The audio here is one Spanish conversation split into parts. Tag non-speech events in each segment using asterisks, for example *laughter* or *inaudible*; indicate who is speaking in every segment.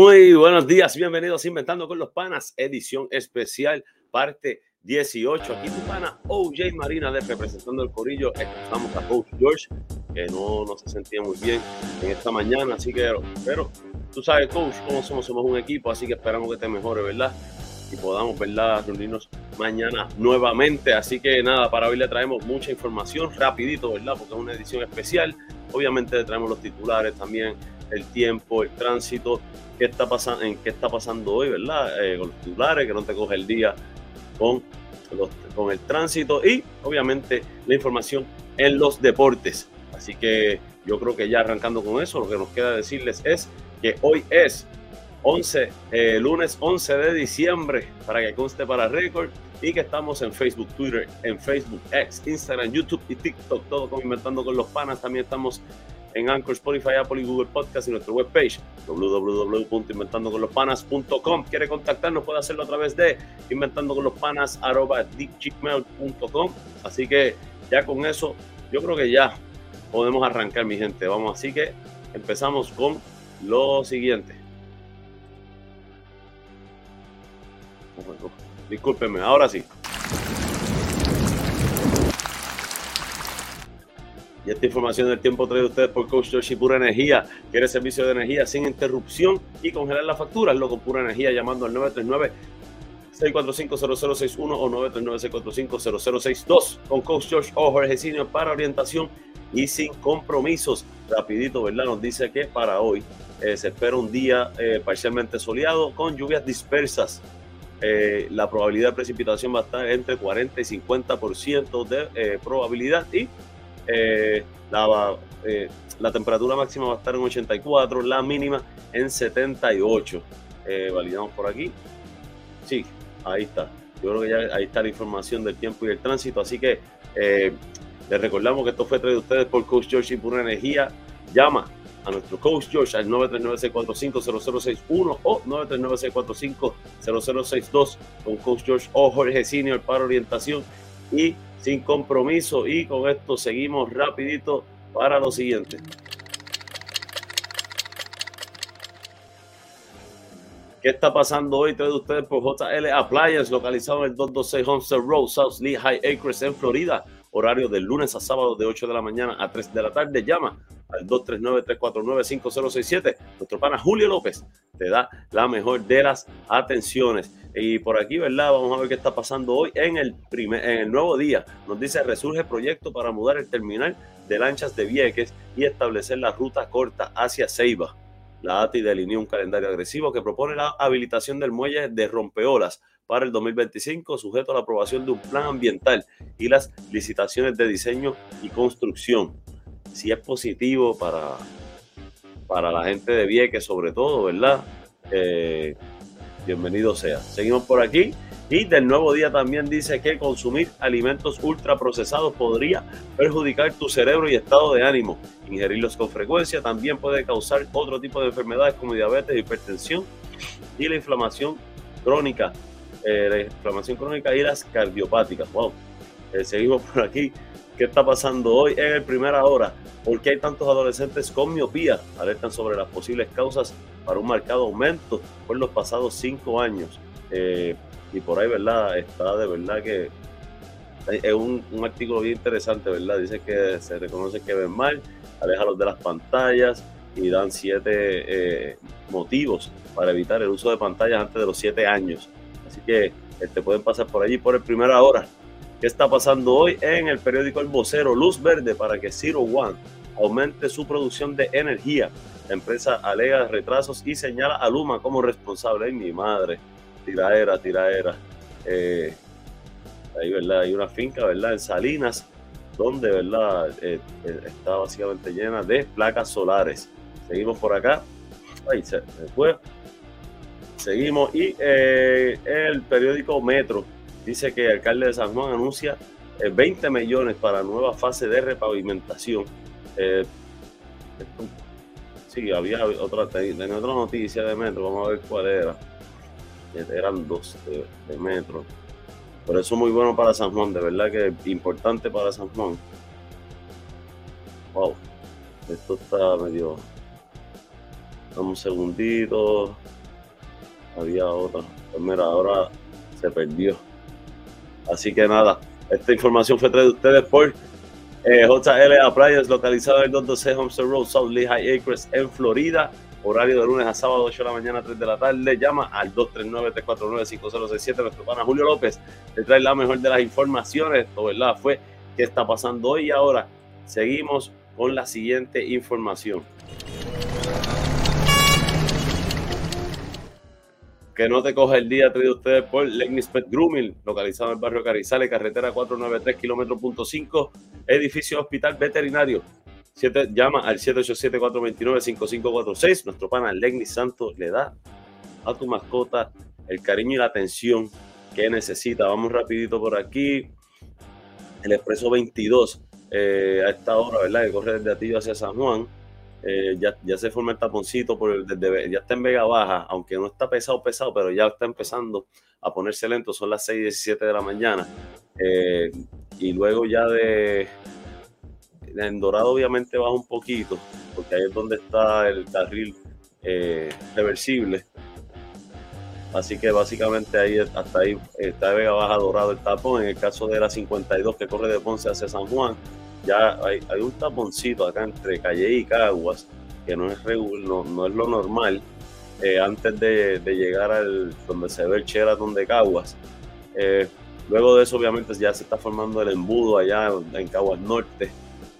Speaker 1: Muy buenos días, bienvenidos a Inventando con los Panas, edición especial, parte 18. Aquí tu pana OJ Marina de representando el Corillo. Estamos a Coach George, que no, no se sentía muy bien en esta mañana, así que, pero tú sabes, Coach, cómo somos, somos un equipo, así que esperamos que te mejore, ¿verdad? Y podamos, ¿verdad?, reunirnos mañana nuevamente. Así que nada, para hoy le traemos mucha información rapidito, ¿verdad? Porque es una edición especial. Obviamente le traemos los titulares también, el tiempo, el tránsito qué está pasando, en qué está pasando hoy, ¿verdad? Eh, con los titulares, que no te coge el día con, con el tránsito y obviamente la información en los deportes. Así que yo creo que ya arrancando con eso, lo que nos queda decirles es que hoy es 11, eh, lunes 11 de diciembre, para que conste para récord, y que estamos en Facebook, Twitter, en Facebook, X, Instagram, YouTube y TikTok, todo como Inventando con los Panas. También estamos en Anchor, Spotify, Apple y Google Podcast y nuestra webpage www.inventandoconlospanas.com. Quiere contactarnos, puede hacerlo a través de inventandoconlospanas.com. Así que ya con eso, yo creo que ya podemos arrancar, mi gente. Vamos, así que empezamos con lo siguiente. Discúlpenme, ahora sí. Y esta información del tiempo trae ustedes por Coach Yoshi Pura Energía. Quiere servicio de energía sin interrupción y congelar las facturas. Loco Pura Energía llamando al 939 645-0061 o 939-645-0062 con Coach George o Jorge Senior para orientación y sin compromisos. Rapidito, ¿verdad? Nos dice que para hoy eh, se espera un día eh, parcialmente soleado con lluvias dispersas. Eh, la probabilidad de precipitación va a estar entre 40 y 50% de probabilidad y eh, la, eh, la, temperatura máxima va a estar en 84, la mínima en 78. Eh, validamos por aquí. Sí, ahí está. Yo creo que ya ahí está la información del tiempo y el tránsito. Así que les recordamos que esto fue traído ustedes por Coach George y Pura Energía. Llama a nuestro coach George al 939-645-0061 o 939-645-0062 con Coach George o Jorge Senior para orientación y sin compromiso. Y con esto seguimos rapidito para lo siguiente. ¿Qué está pasando hoy? Trae ustedes por JL Appliance, localizado en el 226 Homestead Road, South Lee High Acres, en Florida. Horario de lunes a sábado de 8 de la mañana a 3 de la tarde. Llama al 239-349-5067. Nuestro pana Julio López te da la mejor de las atenciones. Y por aquí, ¿verdad? Vamos a ver qué está pasando hoy en el, primer, en el nuevo día. Nos dice, resurge proyecto para mudar el terminal de lanchas de Vieques y establecer la ruta corta hacia Ceiba. La ATI delineó un calendario agresivo que propone la habilitación del muelle de rompeolas para el 2025, sujeto a la aprobación de un plan ambiental y las licitaciones de diseño y construcción. Si es positivo para, para la gente de Vieques, sobre todo, ¿verdad? Eh, bienvenido sea. Seguimos por aquí. Y del nuevo día también dice que consumir alimentos ultraprocesados podría perjudicar tu cerebro y estado de ánimo. Ingerirlos con frecuencia también puede causar otro tipo de enfermedades como diabetes, hipertensión y la inflamación crónica. Eh, la inflamación crónica y las cardiopáticas. Wow. Eh, seguimos por aquí. ¿Qué está pasando hoy en el primera hora? ¿Por qué hay tantos adolescentes con miopía? Alertan sobre las posibles causas para un marcado aumento por los pasados cinco años. Eh, y por ahí, ¿verdad? Está de verdad que es un, artículo bien interesante, ¿verdad? Dice que se reconoce que ven mal, alejalos de las pantallas y dan siete eh, motivos para evitar el uso de pantallas antes de los siete años. Así que te este, pueden pasar por allí por el primera hora ¿Qué está pasando hoy en el periódico El Vocero? Luz verde para que Zero One aumente su producción de energía. Empresa alega retrasos y señala a Luma como responsable. Ay, mi madre, tiraera, tiraera. Eh, ahí, ¿verdad? Hay una finca, ¿verdad? En Salinas, donde, ¿verdad? Eh, eh, está básicamente llena de placas solares. Seguimos por acá. Ahí se fue. Seguimos. Y el periódico Metro dice que el alcalde de San Juan anuncia 20 eh, millones para nueva fase de repavimentación. Eh, había otra, en otra noticia de Metro, vamos a ver cuál era. Eran dos de, Metro. Por eso muy bueno para San Juan, de verdad que importante para San Juan. Wow, esto está medio... Dame un segundito. había otra. Pues mira, ahora se perdió. Así que nada, esta información fue traída de ustedes por eh, JL Appliance, localizado en el 212 Homestead Road, South Lehigh Acres, en Florida. Horario de lunes a sábado, 8 de la mañana, 3 de la tarde. Llama al 239-349-5067. Nuestro pana Julio López le trae la mejor de las informaciones. Esto, ¿verdad? Fue qué está pasando hoy y ahora. Seguimos con la siguiente información. Que no te coja el día traído ustedes por Legnis Pet Grooming, localizado en el barrio Carizales, carretera 493, kilómetro punto 5, edificio hospital veterinario. Llama al 787-429-5546. Nuestro pana Legnis Santos le da a tu mascota el cariño y la atención que necesita. Vamos rapidito por aquí. El Expreso 22 eh, a esta hora, ¿verdad? Que corre desde Atillo hacia San Juan eh, ya, se forma el taponcito, por desde, ya está en Vega Baja, aunque no está pesado, pesado, pero ya está empezando a ponerse lento, son las 6 y 17 de la mañana. Eh, y luego ya de, en Dorado obviamente baja un poquito, porque ahí es donde está el carril eh, reversible. Así que básicamente ahí hasta ahí está Vega Baja Dorado el tapón. En el caso de la 52 que corre de Ponce hacia San Juan, ya hay, un taponcito acá entre Calle y Caguas, que no es, no, no es lo normal, eh, antes de, llegar al donde se ve el Sheraton de Caguas. Eh, luego de eso, obviamente, ya se está formando el embudo allá en Caguas Norte,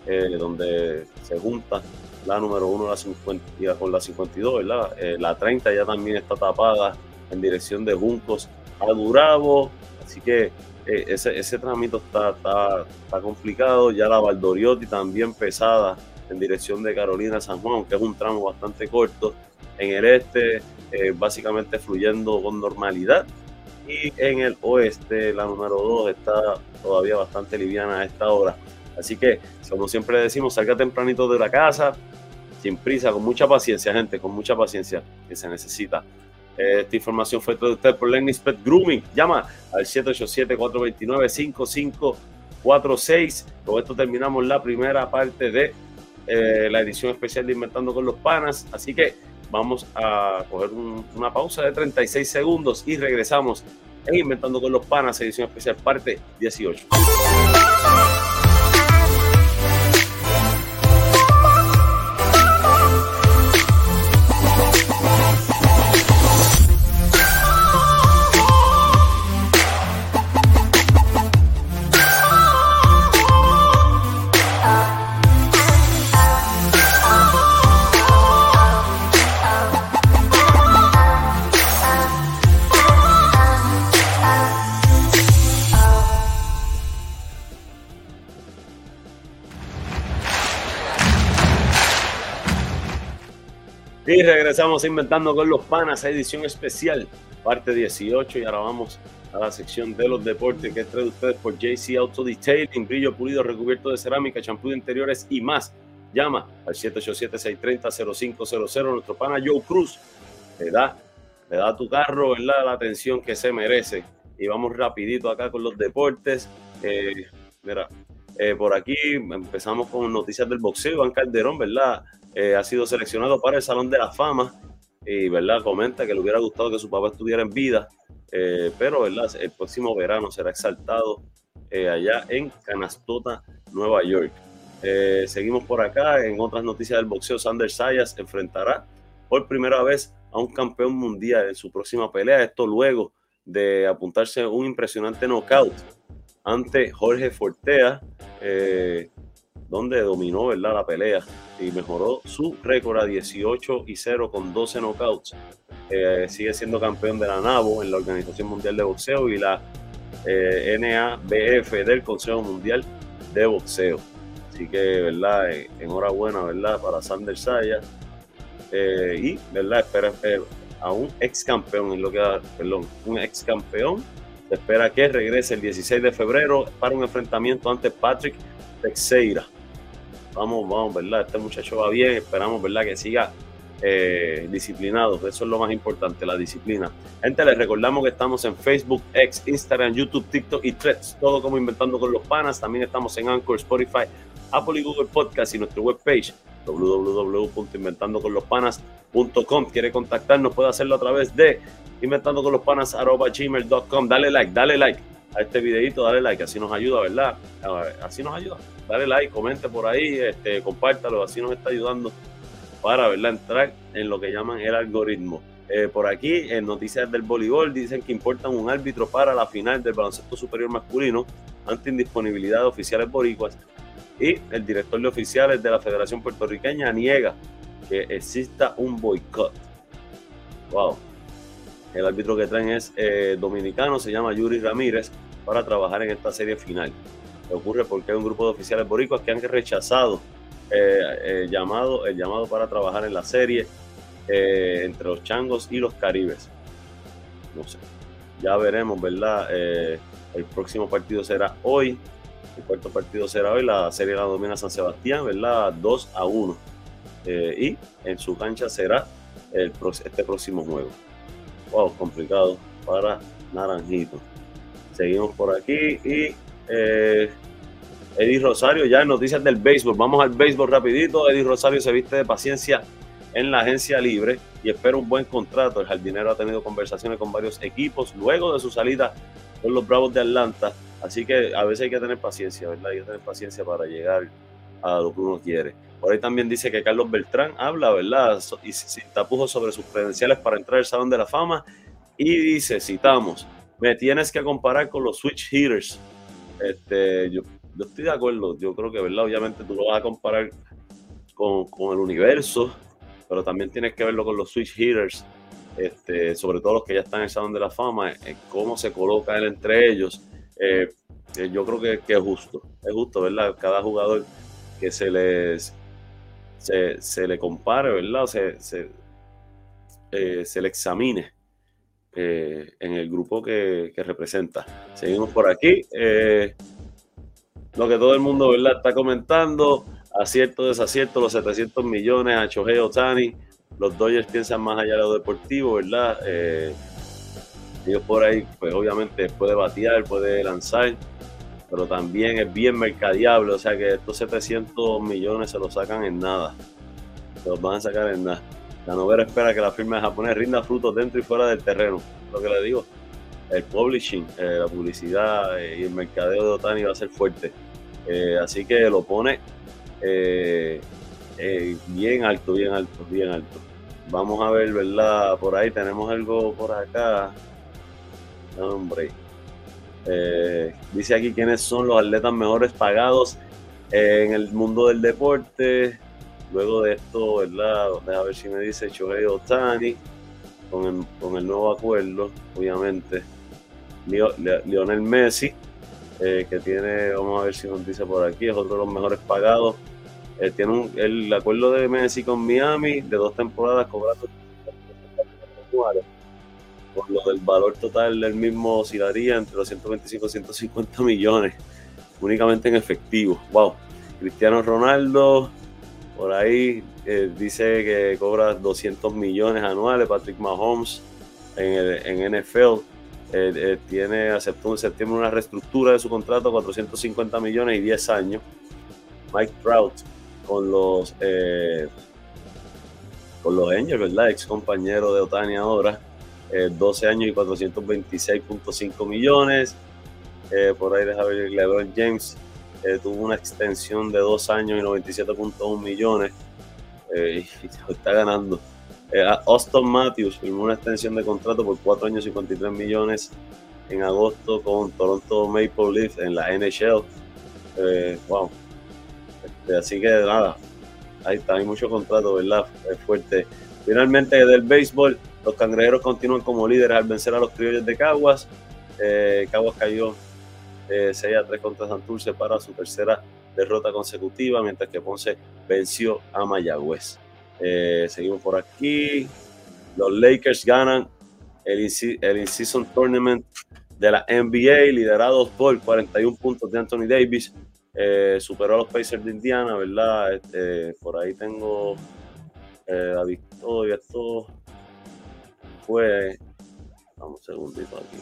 Speaker 1: eh, donde se junta la número 1 la con la 52, ¿verdad? la 30 ya también está tapada en dirección de Juncos a Durabo, así que eh, ese, ese trámite está, está, complicado. Ya la Valdoriotti también pesada en dirección de Carolina San Juan, que es un tramo bastante corto. En el este, eh, básicamente fluyendo con normalidad. Y en el oeste, la número 2 está todavía bastante liviana a esta hora. Así que, como siempre decimos, salga tempranito de la casa, sin prisa, con mucha paciencia, gente, con mucha paciencia que se necesita. Esta información fue usted por Lenny Pet Grooming. Llama al 787-429-5546. Con esto terminamos la primera parte de eh, la edición especial de Inventando con los Panas. Así que vamos a coger una pausa de 36 segundos y regresamos en Inventando con los Panas, edición especial parte 18. Y regresamos inventando con los panas, edición especial, parte 18. Y ahora vamos a la sección de los deportes que es traído ustedes por JC Auto Detailing, brillo pulido recubierto de cerámica, champú de interiores y más. Llama al 787-630-0500. Nuestro pana Joe Cruz le da, le da a tu carro la atención que se merece. Y vamos rapidito acá con los deportes. Eh, mira, eh, por aquí empezamos con noticias del boxeo. Iván Calderón, ¿verdad? Eh, ha sido seleccionado para el Salón de la Fama y, ¿verdad? Comenta que le hubiera gustado que su papá estuviera en vida, eh, pero, ¿verdad? El próximo verano será exaltado allá en Canastota, Nueva York. seguimos por acá. En otras noticias del boxeo, Sander Sayas enfrentará por primera vez a un campeón mundial en su próxima pelea. Esto luego de apuntarse un impresionante knockout ante Jorge Fortea, eh, donde dominó ¿verdad? la pelea y mejoró su récord a 18 y 0 con 12 knockouts. Eh, sigue siendo campeón de la NABO en la Organización Mundial de Boxeo y la eh, NABF del Consejo Mundial de Boxeo. Así que, ¿verdad? enhorabuena, ¿verdad? Para Sander Sayas. y, ¿verdad? Espera, a un ex campeón, en lo que, perdón, un ex campeón se espera que regrese el 16 de febrero para un enfrentamiento ante Patrick Teixeira. Vamos, vamos, ¿verdad? Este muchacho va bien, esperamos, ¿verdad? Que siga eh, disciplinado. Eso es lo más importante, la disciplina. Gente, les recordamos que estamos en Facebook, X, Instagram, YouTube, TikTok y Threads, todo como Inventando con los Panas. También estamos en Anchor, Spotify, Apple y Google Podcast y nuestra webpage www.inventandoconlospanas.com. Quiere contactarnos, puede hacerlo a través de inventandoconlospanas.gmail.com. Dale like, dale like a este videito, dale like, así nos ayuda, ¿verdad? Así nos ayuda. Dale like, comente por ahí, este, compártalo, así nos está ayudando para ¿verdad? entrar en lo que llaman el algoritmo. Eh, por aquí, en noticias del voleibol, dicen que importan un árbitro para la final del baloncesto superior masculino ante indisponibilidad de oficiales boricuas. Y el director de oficiales de la Federación Puertorriqueña niega que exista un boicot. Wow. El árbitro que traen es eh, dominicano, se llama Yuri Ramírez, para trabajar en esta serie final. ocurre porque hay un grupo de oficiales boricuas que han rechazado eh, eh, el llamado para trabajar en la serie entre los changos y los caribes. No sé, ya veremos, ¿verdad? el próximo partido será hoy, el cuarto partido será hoy, la serie la domina San Sebastián, ¿verdad? 2 a 1. y en su cancha será este próximo juego. Wow, complicado para Naranjito. Seguimos por aquí y Eddie Rosario, ya en noticias del béisbol. Vamos al béisbol rapidito. Eddie Rosario se viste de paciencia en la agencia libre y espera un buen contrato. El jardinero ha tenido conversaciones con varios equipos luego de su salida con los Bravos de Atlanta. Así que a veces hay que tener paciencia, ¿verdad? Hay que tener paciencia para llegar a lo que uno quiere. Por ahí también dice que Carlos Beltrán habla, ¿verdad? Y sin tapujos sobre sus credenciales para entrar al Salón de la Fama. Y dice, citamos, me tienes que comparar con los switch hitters. Este, yo, yo estoy de acuerdo. Yo creo que, ¿verdad? Obviamente tú lo vas a comparar con, el universo, pero también tienes que verlo con los switch hitters, este, sobre todo los que ya están en el Salón de la Fama, cómo se coloca él entre ellos. Eh, eh, yo creo que, es justo, es justo, ¿verdad? Cada jugador que se les se, le compare, ¿verdad? Se, se, eh, se le examine en el grupo que, que, representa. Seguimos por aquí lo que todo el mundo ¿verdad? está comentando, acierto, desacierto, los 700 millones a Shohei Otani, los Dodgers piensan más allá de lo deportivo, ¿verdad? Eh, ellos por ahí, pues obviamente puede batear, puede lanzar, pero también es bien mercadiable, o sea que estos 700 millones se los sacan en nada, se los van a sacar en nada. La novela espera que la firma japonesa rinda frutos dentro y fuera del terreno, lo que le digo. El publishing, eh, la publicidad eh, y el mercadeo de Otani va a ser fuerte. Eh, así que lo pone bien alto, bien alto, bien alto. Vamos a ver, ¿verdad? Por ahí tenemos algo por acá. Hombre. Dice aquí quiénes son los atletas mejores pagados en el mundo del deporte. Luego de esto. A ver si me dice Shohei Otani con el, nuevo acuerdo, obviamente. Lionel Messi, eh, que tiene, vamos a ver si nos dice por aquí, es otro de los mejores pagados. Eh, tiene el acuerdo de Messi con Miami de dos temporadas cobrando por lo del valor total del mismo oscilaría entre los 125 y 150 millones únicamente en efectivo. Wow. Cristiano Ronaldo por ahí eh, dice que cobra 200 millones anuales. Patrick Mahomes en, el, en NFL eh, eh, tiene, aceptó en septiembre una reestructura de su contrato, 450 millones y 10 años. Mike Trout con los con los Angels, ¿verdad? Ex compañero de Otani ahora, 12 años y 426.5 millones. por ahí deja ver LeBron James tuvo una extensión de 2 años y 97.1 millones y *laughs* está ganando eh, Austin Matthews firmó una extensión de contrato por 4 años y 53 millones en agosto con Toronto Maple Leafs en la NHL. Eh, wow. Este, así que nada, ahí está, hay mucho contrato, ¿verdad? Es fuerte. Finalmente del béisbol, los cangrejeros continúan como líderes al vencer a los criollos de Caguas. Eh, Caguas cayó 6 a 3 contra Santurce para su tercera derrota consecutiva, mientras que Ponce venció a Mayagüez. Eh, seguimos por aquí. Los Lakers ganan el, In-Season Tournament de la NBA, liderados por 41 puntos de Anthony Davis. Eh, superó a los Pacers de Indiana, ¿verdad? Este, por ahí tengo eh, la victoria. Esto fue. Vamos un segundito aquí.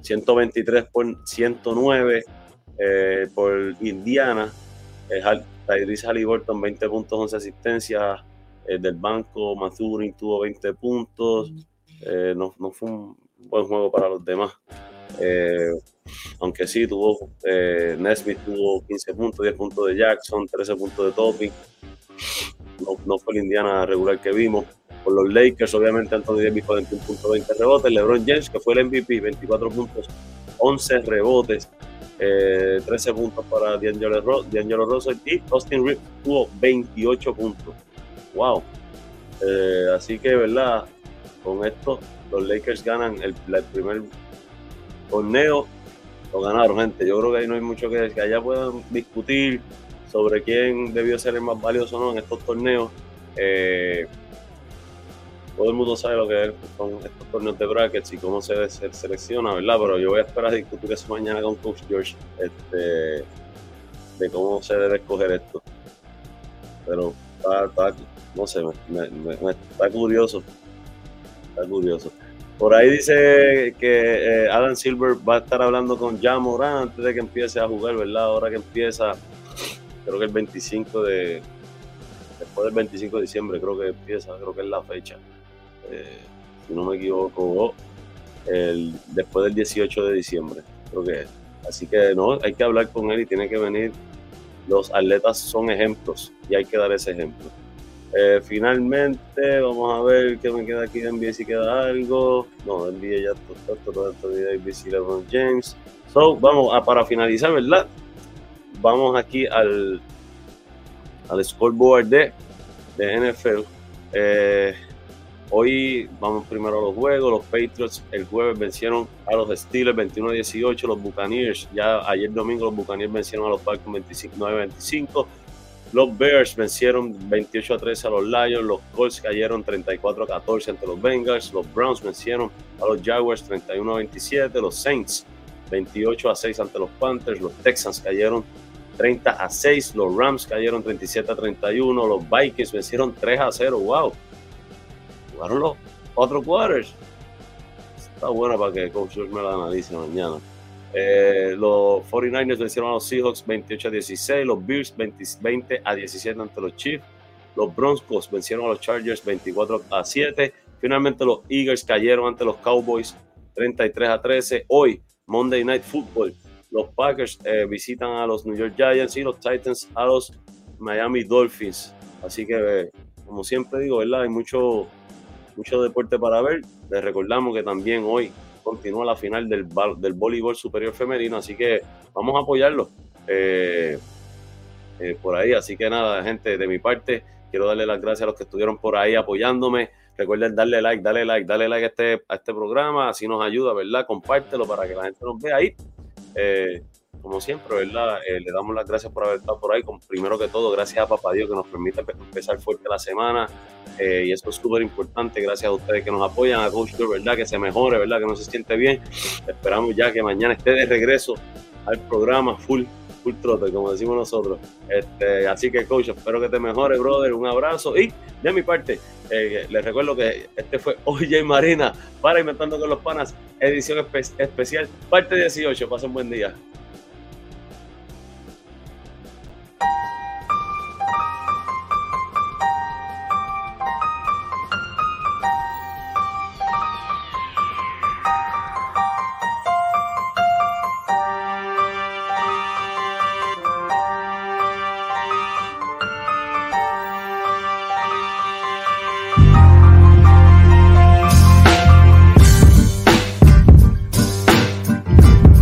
Speaker 1: 123 por 109 por Indiana. Tyrese Halliburton 20 puntos, 11 asistencias. Eh, del banco, Mathurin tuvo 20 puntos. Eh, no, no, fue un buen juego para los demás. Eh, aunque sí, tuvo Nesmith tuvo 15 puntos, 10 puntos de Jackson, 13 puntos de Topping. No, no, fue el Indiana regular que vimos. Los Lakers, obviamente, Anthony Davis 21 puntos, 20 rebotes. LeBron James, que fue el MVP, 24 puntos, 11 rebotes. 13 puntos para D'Angelo, Russell y Austin Reeves tuvo 28 puntos wow. Eh, así que, ¿verdad? Con esto, los Lakers ganan el, primer torneo. Lo ganaron, gente. Yo creo que ahí no hay mucho que, que allá puedan discutir sobre quién debió ser el más valioso o no en estos torneos. Eh, todo el mundo sabe lo que son estos torneos de brackets y cómo se, selecciona, ¿verdad? Pero yo voy a esperar a discutir eso mañana con Coach George este, de cómo se debe escoger esto. Pero está, está, no sé, me, está curioso. Está curioso. Por ahí dice que eh, Adam Silver va a estar hablando con Jan Moran antes de que empiece a jugar, ¿verdad? Ahora que empieza, creo que el 25 de. Después del 25 de diciembre, creo que empieza, creo que es la fecha. Eh, si no me equivoco, el, después del 18 de diciembre, creo que. Así que no, hay que hablar con él y tiene que venir. Los atletas son ejemplos y hay que dar ese ejemplo. Eh, finalmente, vamos a ver qué me queda aquí de NBA si queda algo. No, NBA ya todo de y LeBron James. So, vamos a para finalizar, ¿verdad? Vamos aquí al, al scoreboard de, de NFL. Eh, hoy vamos primero a los juegos. Los Patriots el jueves vencieron a los Steelers 21-18. Los Buccaneers, ya ayer domingo, los Buccaneers vencieron a los Falcons 29-25. Los Bears vencieron 28 a 13 a los Lions, los Colts cayeron 34 a 14 ante los Bengals, los Browns vencieron a los Jaguars 31 a 27, los Saints 28 a 6 ante los Panthers, los Texans cayeron 30 a 6, los Rams cayeron 37 a 31, los Vikings vencieron 3 a 0, wow. Jugaron los quarters. Está buena para que Coach me la analice mañana. Eh, los 49ers vencieron a los Seahawks 28 a 16, los Bills 20, a 17 ante los Chiefs, los Broncos vencieron a los Chargers 24 a 7, finalmente los Eagles cayeron ante los Cowboys 33 a 13. Hoy, Monday Night Football, los Packers eh, visitan a los New York Giants y los Titans a los Miami Dolphins. Así que, como siempre digo, ¿verdad? Hay mucho, mucho deporte para ver. Les recordamos que también hoy continúa la final del, del voleibol superior femenino, así que vamos a apoyarlo eh, eh, por ahí. Así que nada, gente, de mi parte, quiero darle las gracias a los que estuvieron por ahí apoyándome. Recuerden darle like, darle like, darle like a este, a este programa, así nos ayuda, ¿verdad? Compártelo para que la gente nos vea ahí. Eh, como siempre, ¿verdad? le damos las gracias por haber estado por ahí. primero que todo, gracias a Papá Dios que nos permite empezar fuerte la semana. Eh, y eso es súper importante. Gracias a ustedes que nos apoyan, a Coach ¿verdad? Que se mejore, ¿verdad? Que no se siente bien. Esperamos ya que mañana esté de regreso al programa full, full trote, como decimos nosotros. Este, así que, Coach, espero que te mejore, brother. Un abrazo. Y de mi parte, eh, les recuerdo que este fue OJ Marina para Inventando con los Panas, edición especial, parte 18. Pasen buen día.